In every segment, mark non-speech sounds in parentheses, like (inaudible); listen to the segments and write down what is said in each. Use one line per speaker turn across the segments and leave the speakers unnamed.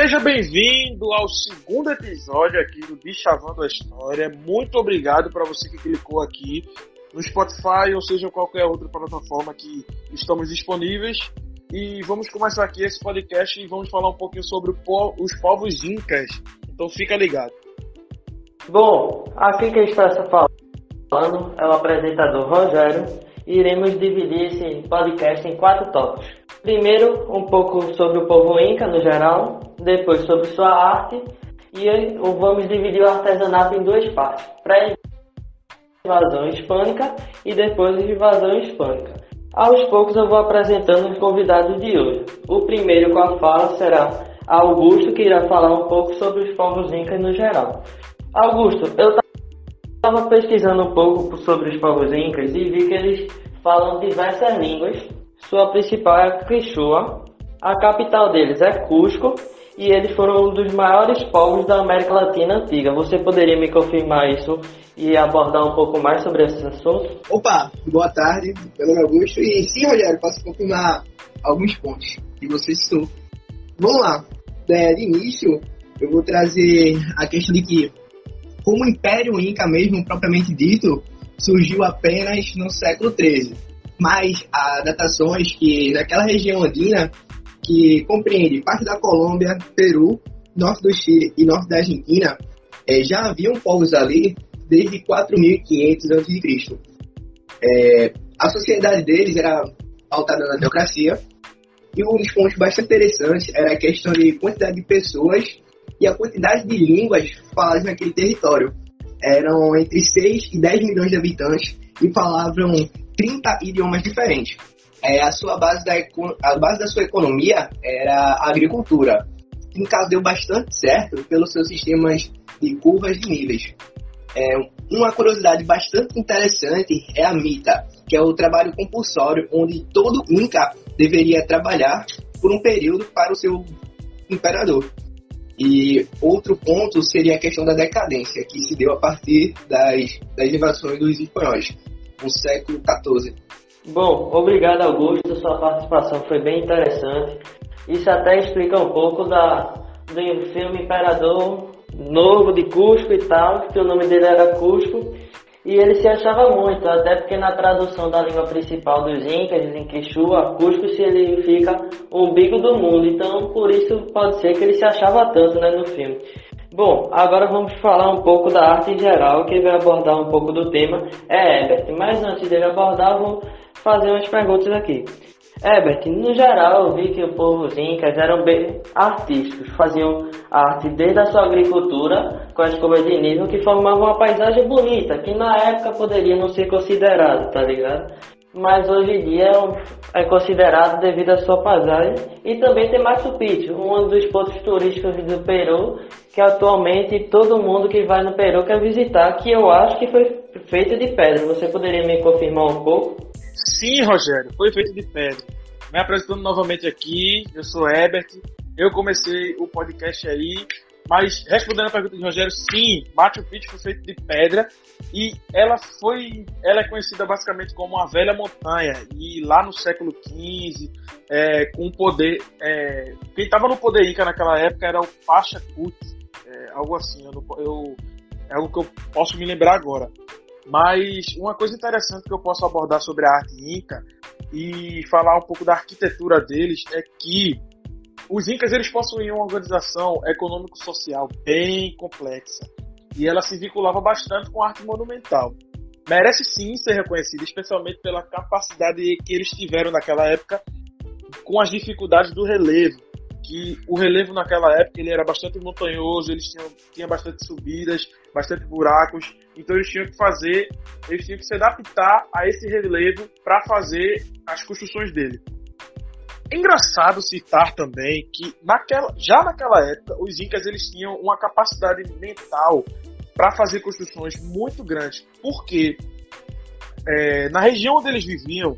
Seja bem-vindo ao segundo episódio aqui do Bichavando a História. Muito obrigado para você que clicou aqui no Spotify ou seja qualquer outra plataforma que estamos disponíveis. E vamos começar aqui esse podcast e vamos falar um pouquinho sobre os povos incas. Então fica ligado.
Bom, aqui quem está falando é o apresentador Rogério e iremos dividir esse podcast em quatro tópicos. Primeiro, um pouco sobre o povo inca no geral, depois sobre sua arte e vamos dividir o artesanato em duas partes: pré-invasão hispânica e depois invasão hispânica. Aos poucos eu vou apresentando os convidados de hoje. O primeiro com a fala será Augusto, que irá falar um pouco sobre os povos incas no geral. Augusto, eu estava pesquisando um pouco sobre os povos incas e vi que eles falam diversas línguas. Sua principal é a Quechua, a capital deles é Cusco e eles foram um dos maiores povos da América Latina antiga. Você poderia me confirmar isso e abordar um pouco mais sobre esses assuntos?
Opa, boa tarde, meu nome é Augusto. E sim, Rogério, posso confirmar alguns pontos que você citou. Vamos lá. É, de início, eu vou trazer a questão de que, como o Império Inca mesmo, propriamente dito, surgiu apenas no século XIII. Mas há datações que naquela região andina que compreende parte da Colômbia, Peru, norte do Chile e norte da Argentina, é, já haviam povos ali desde 4.500 a.C. É, a sociedade deles era pautada na democracia e um dos pontos bastante interessantes era a questão de quantidade de pessoas e a quantidade de línguas faladas naquele território. Eram entre 6 e 10 milhões de habitantes e falavam 30 idiomas diferentes é, a sua base da a base da sua economia era a agricultura. No caso deu bastante certo pelos seus sistemas de curvas de níveis. É, uma curiosidade bastante interessante é a mita, que é o trabalho compulsório onde todo Inca deveria trabalhar por um período para o seu imperador. E outro ponto seria a questão da decadência, que se deu a partir das, das invasões dos espanhóis, no século XIV.
Bom, obrigado Augusto, sua participação foi bem interessante. Isso até explica um pouco da, do filme Imperador Novo de Cusco e tal, que o nome dele era Cusco, e ele se achava muito, até porque na tradução da língua principal dos Incas, em Quechua, Cusco significa umbigo do mundo, então por isso pode ser que ele se achava tanto né, no filme. Bom, agora vamos falar um pouco da arte em geral, quem vai abordar um pouco do tema é Herbert, mas antes dele abordar, vou fazer umas perguntas aqui. Herbert, no geral eu vi que o povo incas eram bem artísticos, faziam arte desde a sua agricultura com as cobras de nível que formavam uma paisagem bonita, que na época poderia não ser considerado, tá ligado? Mas hoje em dia é considerado devido à sua paisagem e também tem Machu Picchu, um dos pontos turísticos do Peru que atualmente todo mundo que vai no Peru quer visitar, que eu acho que foi feito de pedra. Você poderia me confirmar um pouco?
Sim, Rogério, foi feito de pedra. Me apresentando novamente aqui, eu sou Herbert. Eu comecei o podcast aí, mas respondendo a pergunta de Rogério, sim, Machu Picchu foi feito de pedra e ela foi, ela é conhecida basicamente como a velha montanha e lá no século XV, é, com o poder, é, quem estava no poder Inca naquela época era o Pachacute, é, algo assim, eu, eu, é algo que eu posso me lembrar agora. Mas uma coisa interessante que eu posso abordar sobre a arte inca e falar um pouco da arquitetura deles é que os incas eles possuíam uma organização econômico-social bem complexa e ela se vinculava bastante com a arte monumental. Merece sim ser reconhecida, especialmente pela capacidade que eles tiveram naquela época com as dificuldades do relevo que o relevo naquela época ele era bastante montanhoso, eles tinham, tinham bastante subidas, bastante buracos, então eles tinham que fazer, eles tinham que se adaptar a esse relevo para fazer as construções dele. É engraçado citar também que naquela, já naquela época os incas eles tinham uma capacidade mental para fazer construções muito grandes, porque é, na região onde eles viviam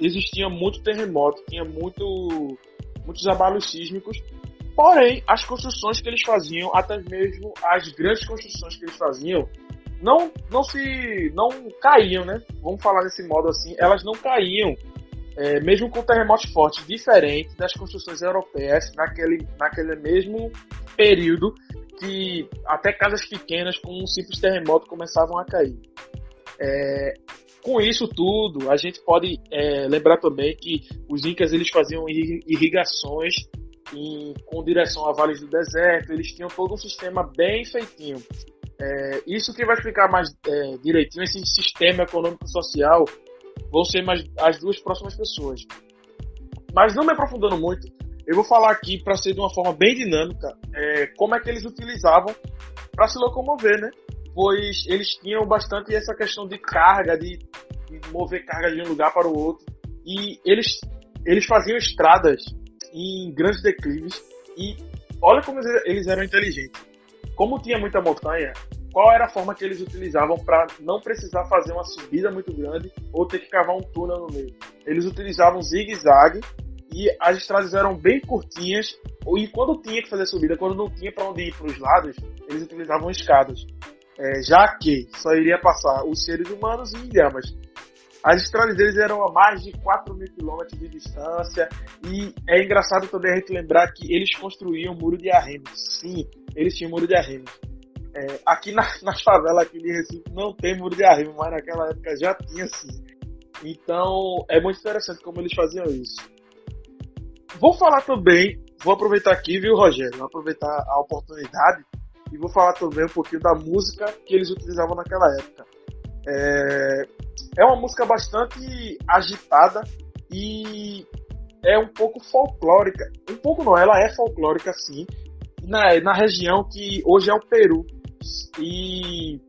existia muito terremoto, tinha muito muitos abalos sísmicos. Porém, as construções que eles faziam, até mesmo as grandes construções que eles faziam, não, não se não caíam, né? Vamos falar desse modo assim, elas não caíam é, mesmo com terremotos fortes diferentes das construções europeias naquele, naquele mesmo período que até casas pequenas com um simples terremoto começavam a cair. É, com isso tudo, a gente pode é, lembrar também que os incas eles faziam irrigações em, com direção a vales do deserto, eles tinham todo um sistema bem feitinho. É, isso que vai explicar mais é, direitinho esse sistema econômico social vão ser mais as duas próximas pessoas. Mas não me aprofundando muito, eu vou falar aqui para ser de uma forma bem dinâmica é, como é que eles utilizavam para se locomover, né? Pois eles tinham bastante essa questão de carga, de, de mover carga de um lugar para o outro. E eles, eles faziam estradas em grandes declives e olha como eles eram inteligentes. Como tinha muita montanha, qual era a forma que eles utilizavam para não precisar fazer uma subida muito grande ou ter que cavar um túnel no meio? Eles utilizavam zigue-zague e as estradas eram bem curtinhas e quando tinha que fazer subida, quando não tinha para onde ir para os lados, eles utilizavam escadas. É, já que só iria passar os seres humanos e ilhamas. As estradas deles eram a mais de 4 mil quilômetros de distância e é engraçado também a gente lembrar que eles construíam muro de arrimo. Sim, eles tinham muro de arrimo. É, aqui na, (laughs) nas favelas aqui de Recife não tem muro de arrimo, mas naquela época já tinha sim. Então é muito interessante como eles faziam isso. Vou falar também, vou aproveitar aqui, viu, Rogério? Vou aproveitar a oportunidade e vou falar também um pouquinho da música que eles utilizavam naquela época. É, é uma música bastante agitada e é um pouco folclórica. Um pouco não, ela é folclórica sim, na, na região que hoje é o Peru. E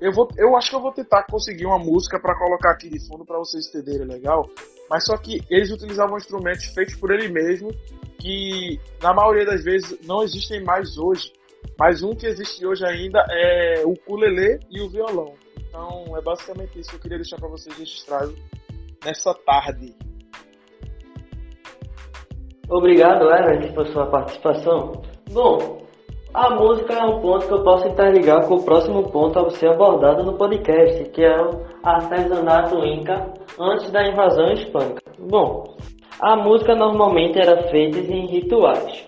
eu, vou, eu acho que eu vou tentar conseguir uma música para colocar aqui de fundo para vocês entenderem legal. Mas só que eles utilizavam instrumentos feitos por ele mesmo, que na maioria das vezes não existem mais hoje. Mas um que existe hoje ainda é o ukulele e o violão. Então é basicamente isso que eu queria deixar para vocês registrado nessa tarde.
Obrigado, Everett, por sua participação. Bom, a música é um ponto que eu posso interligar com o próximo ponto a ser abordado no podcast, que é o artesanato inca antes da invasão hispânica. Bom, a música normalmente era feita em rituais,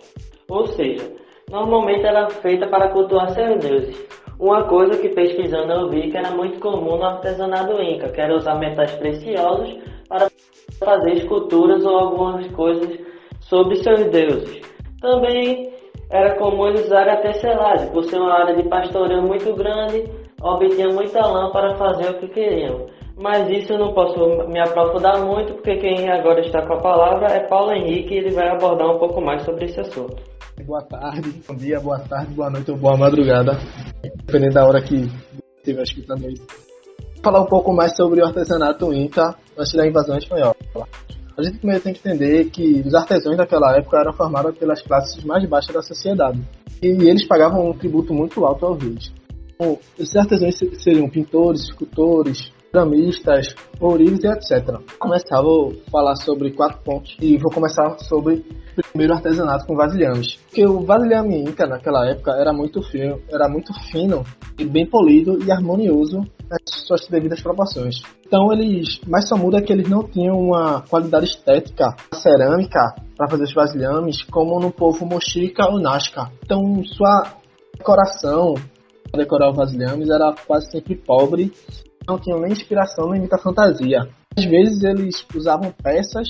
ou seja, normalmente era feita para cultuar seus deuses. Uma coisa que pesquisando eu vi que era muito comum no artesanato inca, que era usar metais preciosos para fazer esculturas ou algumas coisas sobre seus deuses. Também era comum eles usarem a tecelagem, por ser uma área de pastoreio muito grande, obtinham muita lã para fazer o que queriam. Mas isso eu não posso me aprofundar muito, porque quem agora está com a palavra é Paulo Henrique e ele vai abordar um pouco mais sobre esse assunto.
Boa tarde, bom dia, boa tarde, boa noite ou boa madrugada, dependendo da hora que estiver escutando isso. Vou falar um pouco mais sobre o artesanato Inca antes da invasão espanhola. A gente primeiro tem que entender que os artesãos daquela época eram formados pelas classes mais baixas da sociedade e eles pagavam um tributo muito alto aos reis. Então, esses artesãos seriam pintores, escultores, ceramistas, ourilhos e etc. Começar, vou falar sobre quatro pontos e vou começar sobre primeiro artesanato com vasilhames. Porque o vasilhame inca naquela época era muito fino, era muito fino e bem polido e harmonioso nas suas devidas proporções. Então eles, mais só muda que eles não tinham uma qualidade estética cerâmica para fazer os vasilhames como no povo mochica ou nazca. Então sua decoração para decorar os vasilhames era quase sempre pobre não tinham nem inspiração nem muita fantasia. Às vezes eles usavam peças,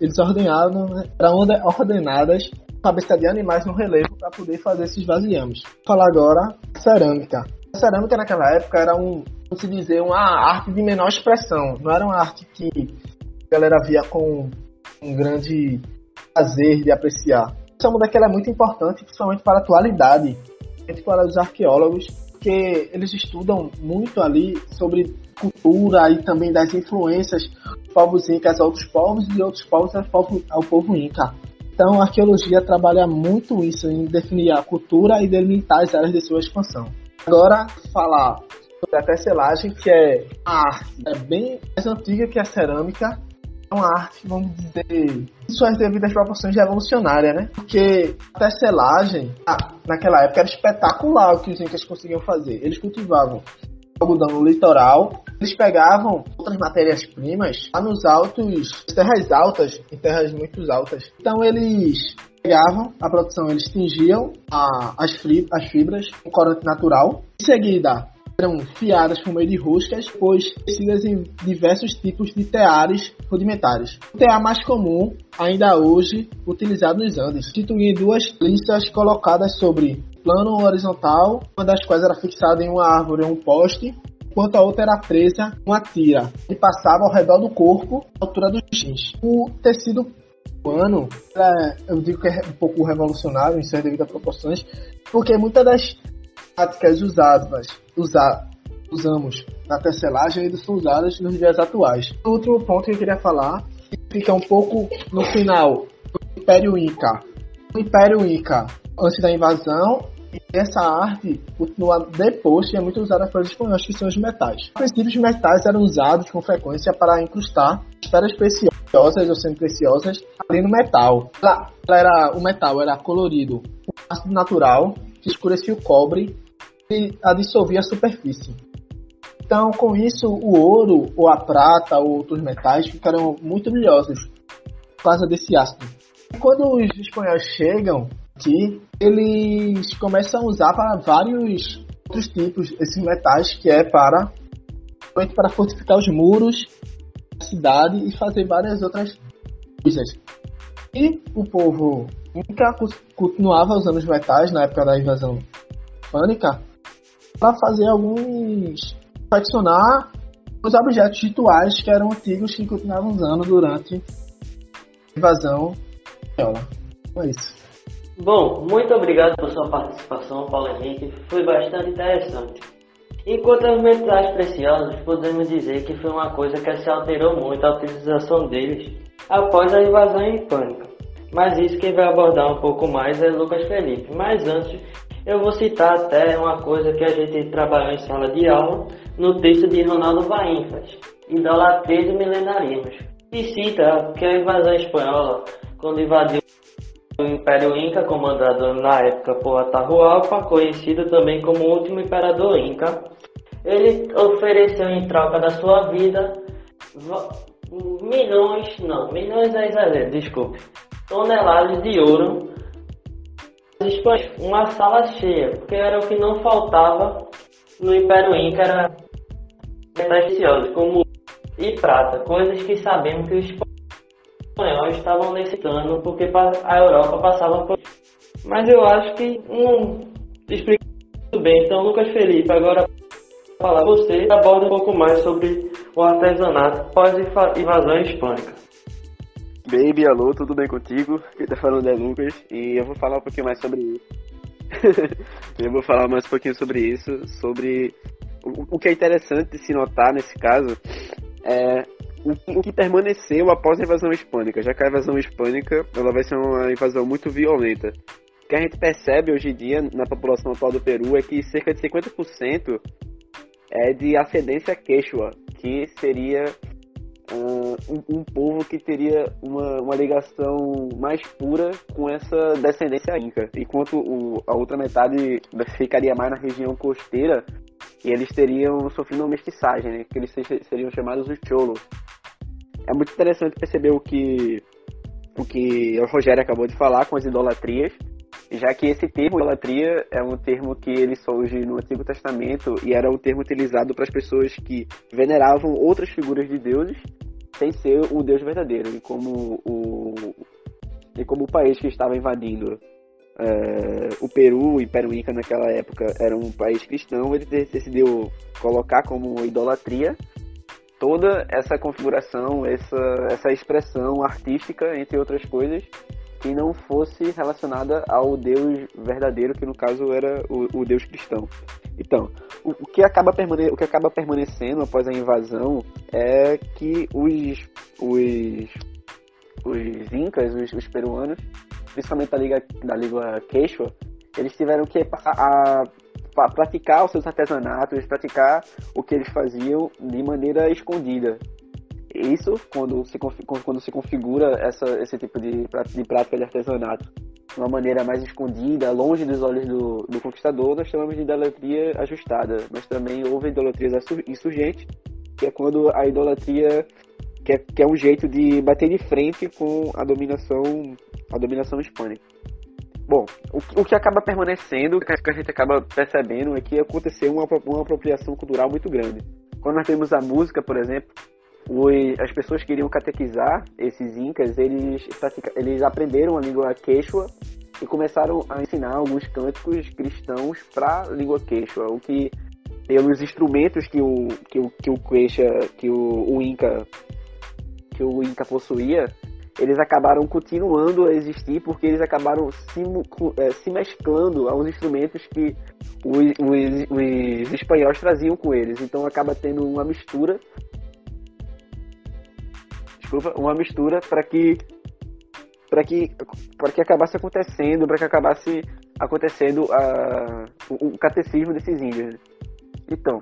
eles ordenavam, né, eram ordenadas cabeça de animais no relevo para poder fazer esses vasilhames. Vou falar agora cerâmica. A cerâmica naquela época era um, como se dizer, uma arte de menor expressão. Não era uma arte que a galera via com um grande prazer de apreciar. Essa muda que ela é muito importante, principalmente para a atualidade, para os arqueólogos porque eles estudam muito ali sobre cultura e também das influências dos povos incas a outros povos e outros povos ao povo, ao povo inca. Então a arqueologia trabalha muito isso em definir a cultura e delimitar as áreas de sua expansão. Agora falar sobre a tecelagem, que é a arte é bem mais antiga que a cerâmica uma arte, vamos dizer, em suas devidas proporções revolucionária, né? Porque a tecelagem, naquela época, era espetacular o que os incas conseguiam fazer. Eles cultivavam algodão no litoral. Eles pegavam outras matérias-primas lá nos altos, terras altas, em terras muito altas. Então eles pegavam a produção, eles tingiam a, as fibras com corante natural. Em seguida, eram fiadas por meio de roscas, pois tecidas em diversos tipos de teares rudimentares. O tear mais comum, ainda hoje utilizado nos Andes, constituía duas listas colocadas sobre plano horizontal, uma das quais era fixada em uma árvore ou um poste, enquanto a outra era presa uma tira e passava ao redor do corpo, à altura dos jeans. O tecido plano, é, eu digo que é um pouco revolucionário em suas devidas proporções, porque muitas das práticas usadas, usa, usamos na tecelagem ainda são usadas nos dias atuais. Outro ponto que eu queria falar, fica um pouco no final do Império Inca. O Império Inca, antes da invasão, essa arte continua depois e é muito usada pelos espanhóis, que são os metais. A princípio, os metais eram usados com frequência para incrustar esferas preciosas ou semi-preciosas ali no metal. Ela, ela era, o metal era colorido com ácido natural que escurecia o cobre a dissolvia a superfície. Então, com isso, o ouro, ou a prata, ou outros metais ficaram muito brilhosos por causa desse ácido. Quando os espanhóis chegam aqui, eles começam a usar para vários outros tipos esses metais, que é para para fortificar os muros da cidade e fazer várias outras coisas. E o povo Inca continuava usando os metais na época da invasão hispânica para fazer alguns adicionar os objetos rituais que eram antigos que continuavam usando durante a invasão espanhola. É isso.
Bom, muito obrigado por sua participação, Paulo Henrique. Foi bastante interessante. Enquanto os metais preciosos, podemos dizer que foi uma coisa que se alterou muito a utilização deles após a invasão hispânica. Mas isso quem vai abordar um pouco mais é Lucas Felipe. Mas antes, eu vou citar até uma coisa que a gente trabalhou em sala de aula no texto de Ronaldo Bainfas, Idolatria de Milenarismos, e cita que a invasão espanhola, quando invadiu o Império Inca, comandado na época por Atahualpa, conhecido também como o último imperador Inca, ele ofereceu em troca da sua vida milhões, não, milhões é exagero, desculpe, toneladas de ouro uma sala cheia, porque era o que não faltava no Império Inca, era preciosos, como e prata, coisas que sabemos que os espanhóis estavam necessitando, porque a Europa passava por Mas eu acho que não explica muito bem. Então, Lucas Felipe, agora falar você aborda um pouco mais sobre o artesanato pós-invasão hispânica.
Baby, alô, tudo bem contigo? Quem tá falando é Lucas e eu vou falar um pouquinho mais sobre isso. (laughs) eu vou falar mais um pouquinho sobre isso, sobre o, o que é interessante se notar nesse caso é o, o, que permaneceu após a invasão hispânica, já que a invasão hispânica ela vai ser uma invasão muito violenta. O que a gente percebe hoje em dia na população atual do Peru é que cerca de 50% é de ascendência quechua, que seria um, um, povo que teria uma, uma ligação mais pura com essa descendência inca, enquanto o, a outra metade ficaria mais na região costeira e eles teriam sofrido uma mestiçagem, né, que eles seriam chamados os cholos. É muito interessante perceber o que o que o Rogério acabou de falar com as idolatrias, já que esse termo idolatria é um termo que ele surge no Antigo Testamento e era um termo utilizado para as pessoas que veneravam outras figuras de deuses sem ser o Deus verdadeiro. E como o, e como o país que estava invadindo é, o Peru, Império Inca naquela época era um país cristão, ele decidiu colocar como idolatria toda essa configuração, essa, essa expressão artística, entre outras coisas, que não fosse relacionada ao Deus verdadeiro, que no caso era o, o Deus cristão. Então, o, o, que acaba o que acaba permanecendo após a invasão é que os, os, os incas, os, os peruanos, principalmente da, liga, da língua quechua, eles tiveram que a, a praticar os seus artesanatos, praticar o que eles faziam de maneira escondida. Isso quando se, quando se configura essa, esse tipo de, de prática de artesanato. uma maneira mais escondida, longe dos olhos do, do conquistador, nós chamamos de idolatria ajustada. Mas também houve idolatrias insurgentes, que é quando a idolatria que é, que é um jeito de bater de frente com a dominação a dominação hispânica. Bom, o, o que acaba permanecendo, o que a gente acaba percebendo é que aconteceu uma, uma apropriação cultural muito grande. Quando nós temos a música, por exemplo, os, as pessoas que iriam catequizar esses incas, eles, eles aprenderam a língua quechua e começaram a ensinar alguns cânticos cristãos para a língua quechua, o que pelos instrumentos que o que o que o queixa, que o, o inca que o inca possuía, eles acabaram continuando a existir porque eles acabaram se, é, se mesclando aos instrumentos que os, os, os espanhóis traziam com eles. Então acaba tendo uma mistura uma mistura para que para que para que acabasse acontecendo, para que acabasse acontecendo a, o, o, catecismo desses índios. Então,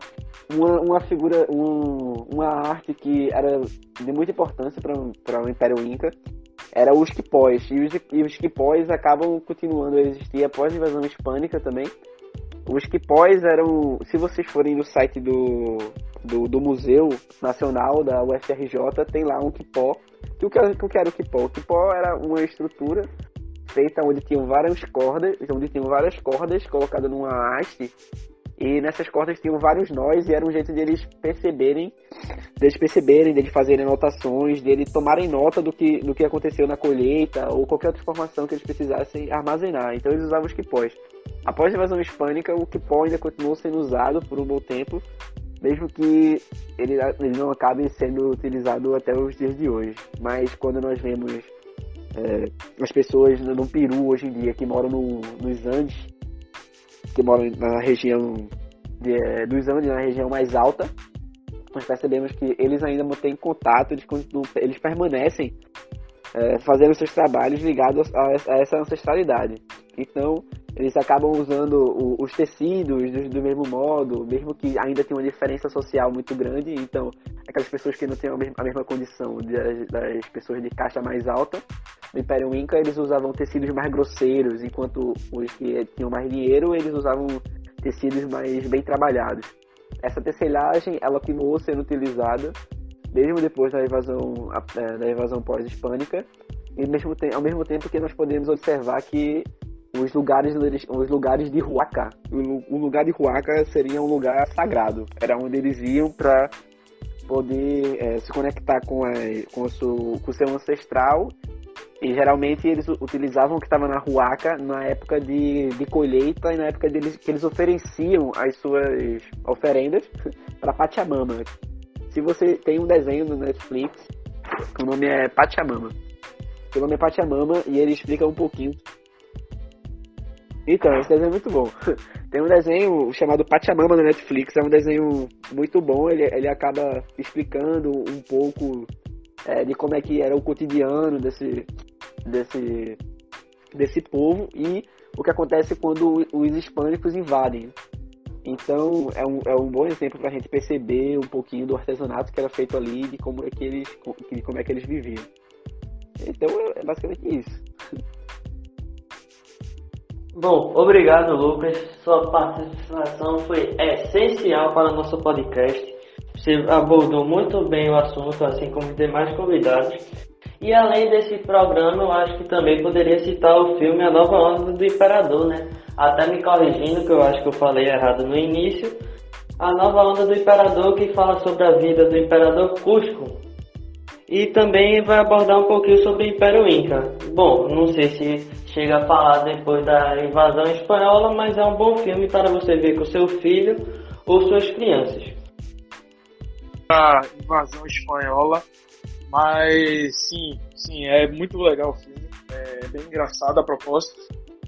uma, uma figura, um, uma arte que era de muita importância para o Império Inca era os quipós. E os, e os acabam continuando a existir após a invasão hispânica também. Os quipós eram, se vocês forem no site do, do, do Museu Nacional da UFRJ, tem lá um quipó. Que o que, o que era o quipó? O quipó era uma estrutura feita onde tinham várias cordas, onde tinham várias cordas colocadas numa haste e nessas cordas tinham vários nós e era um jeito deles perceberem, deles perceberem, deles fazerem anotações, deles tomarem nota do que, do que aconteceu na colheita ou qualquer outra informação que eles precisassem armazenar. Então eles usavam os quipós. Após a invasão hispânica, o quipó ainda continuou sendo usado por um bom tempo, mesmo que ele, ele não acabe sendo utilizado até os dias de hoje. Mas quando nós vemos é, as pessoas no Peru hoje em dia que moram no, nos Andes, que moram na região de, é, dos Andes, na região mais alta, nós percebemos que eles ainda mantêm contato, eles, eles permanecem é, fazendo seus trabalhos ligados a, a, essa ancestralidade. Então, eles acabam usando o, os tecidos do, do, mesmo modo, mesmo que ainda tenha uma diferença social muito grande. Então, aquelas pessoas que não têm a mesma, a mesma condição das, das pessoas de caixa mais alta, no Império Inca eles usavam tecidos mais grosseiros, enquanto os que tinham mais dinheiro eles usavam tecidos mais bem trabalhados. Essa tecelagem ela continuou sendo utilizada mesmo depois da invasão é, da invasão pós-hispânica e mesmo ao mesmo tempo que nós podemos observar que os lugares os lugares de Huaca o lugar de Huaca seria um lugar sagrado era onde eles iam para poder é, se conectar com, a, com, o seu, com o seu ancestral e geralmente eles utilizavam o que estava na Huaca na época de, de colheita e na época deles, que eles ofereciam as suas oferendas (laughs) para Pachamama. Se você tem um desenho no Netflix, que o nome é Pachamama. O nome é Pachamama e ele explica um pouquinho. Então, esse desenho é muito bom. (laughs) Tem um desenho chamado Pachamama no Netflix, é um desenho muito bom, ele, ele acaba explicando um pouco é, de como é que era o cotidiano desse, desse, desse povo e o que acontece quando os hispânicos invadem. Então é um, é um bom exemplo para a gente perceber um pouquinho do artesanato que era feito ali de como é que eles, de como é que eles viviam. Então é basicamente isso. (laughs)
Bom, obrigado Lucas. Sua participação foi essencial para o nosso podcast. Você abordou muito bem o assunto, assim como os demais convidados. E além desse programa, eu acho que também poderia citar o filme A Nova Onda do Imperador, né? Até me corrigindo, que eu acho que eu falei errado no início. A Nova Onda do Imperador, que fala sobre a vida do Imperador Cusco. E também vai abordar um pouquinho sobre o Império Inca. Bom, não sei se chega a falar depois da invasão espanhola, mas é um bom filme para você ver com seu filho ou suas crianças.
A invasão espanhola mas sim, sim, é muito legal o filme. É bem engraçado a proposta.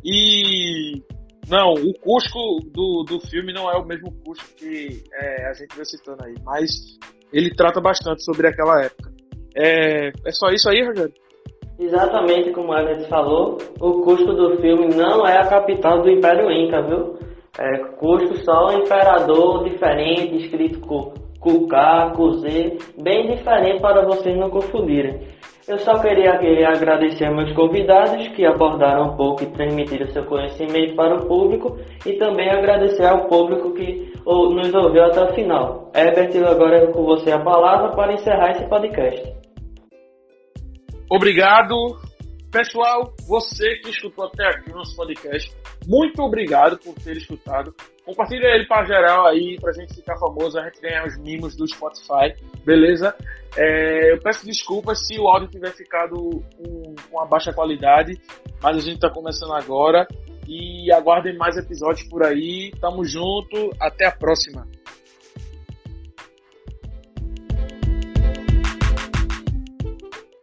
E não, o Cusco do, do filme não é o mesmo Cusco que é, a gente vai citando aí, mas ele trata bastante sobre aquela época. É, é só isso aí, Rogério?
Exatamente como a gente falou, o Cusco do filme não é a capital do Império Inca, viu? É Cusco só um imperador diferente, escrito com Cucá, Cuzê, bem diferente para vocês não confundirem. Eu só queria agradecer meus convidados que abordaram um pouco e transmitiram seu conhecimento para o público e também agradecer ao público que nos ouviu até o final. Herbert, agora é com você a palavra para encerrar esse podcast.
Obrigado. Pessoal, você que escutou até aqui o nosso podcast, muito obrigado por ter escutado. Compartilha ele para geral aí, pra gente ficar famoso, a gente ganhar os mimos do Spotify, beleza? É, eu peço desculpas se o áudio tiver ficado com, com uma baixa qualidade, mas a gente está começando agora. E aguardem mais episódios por aí. Tamo junto, até a próxima.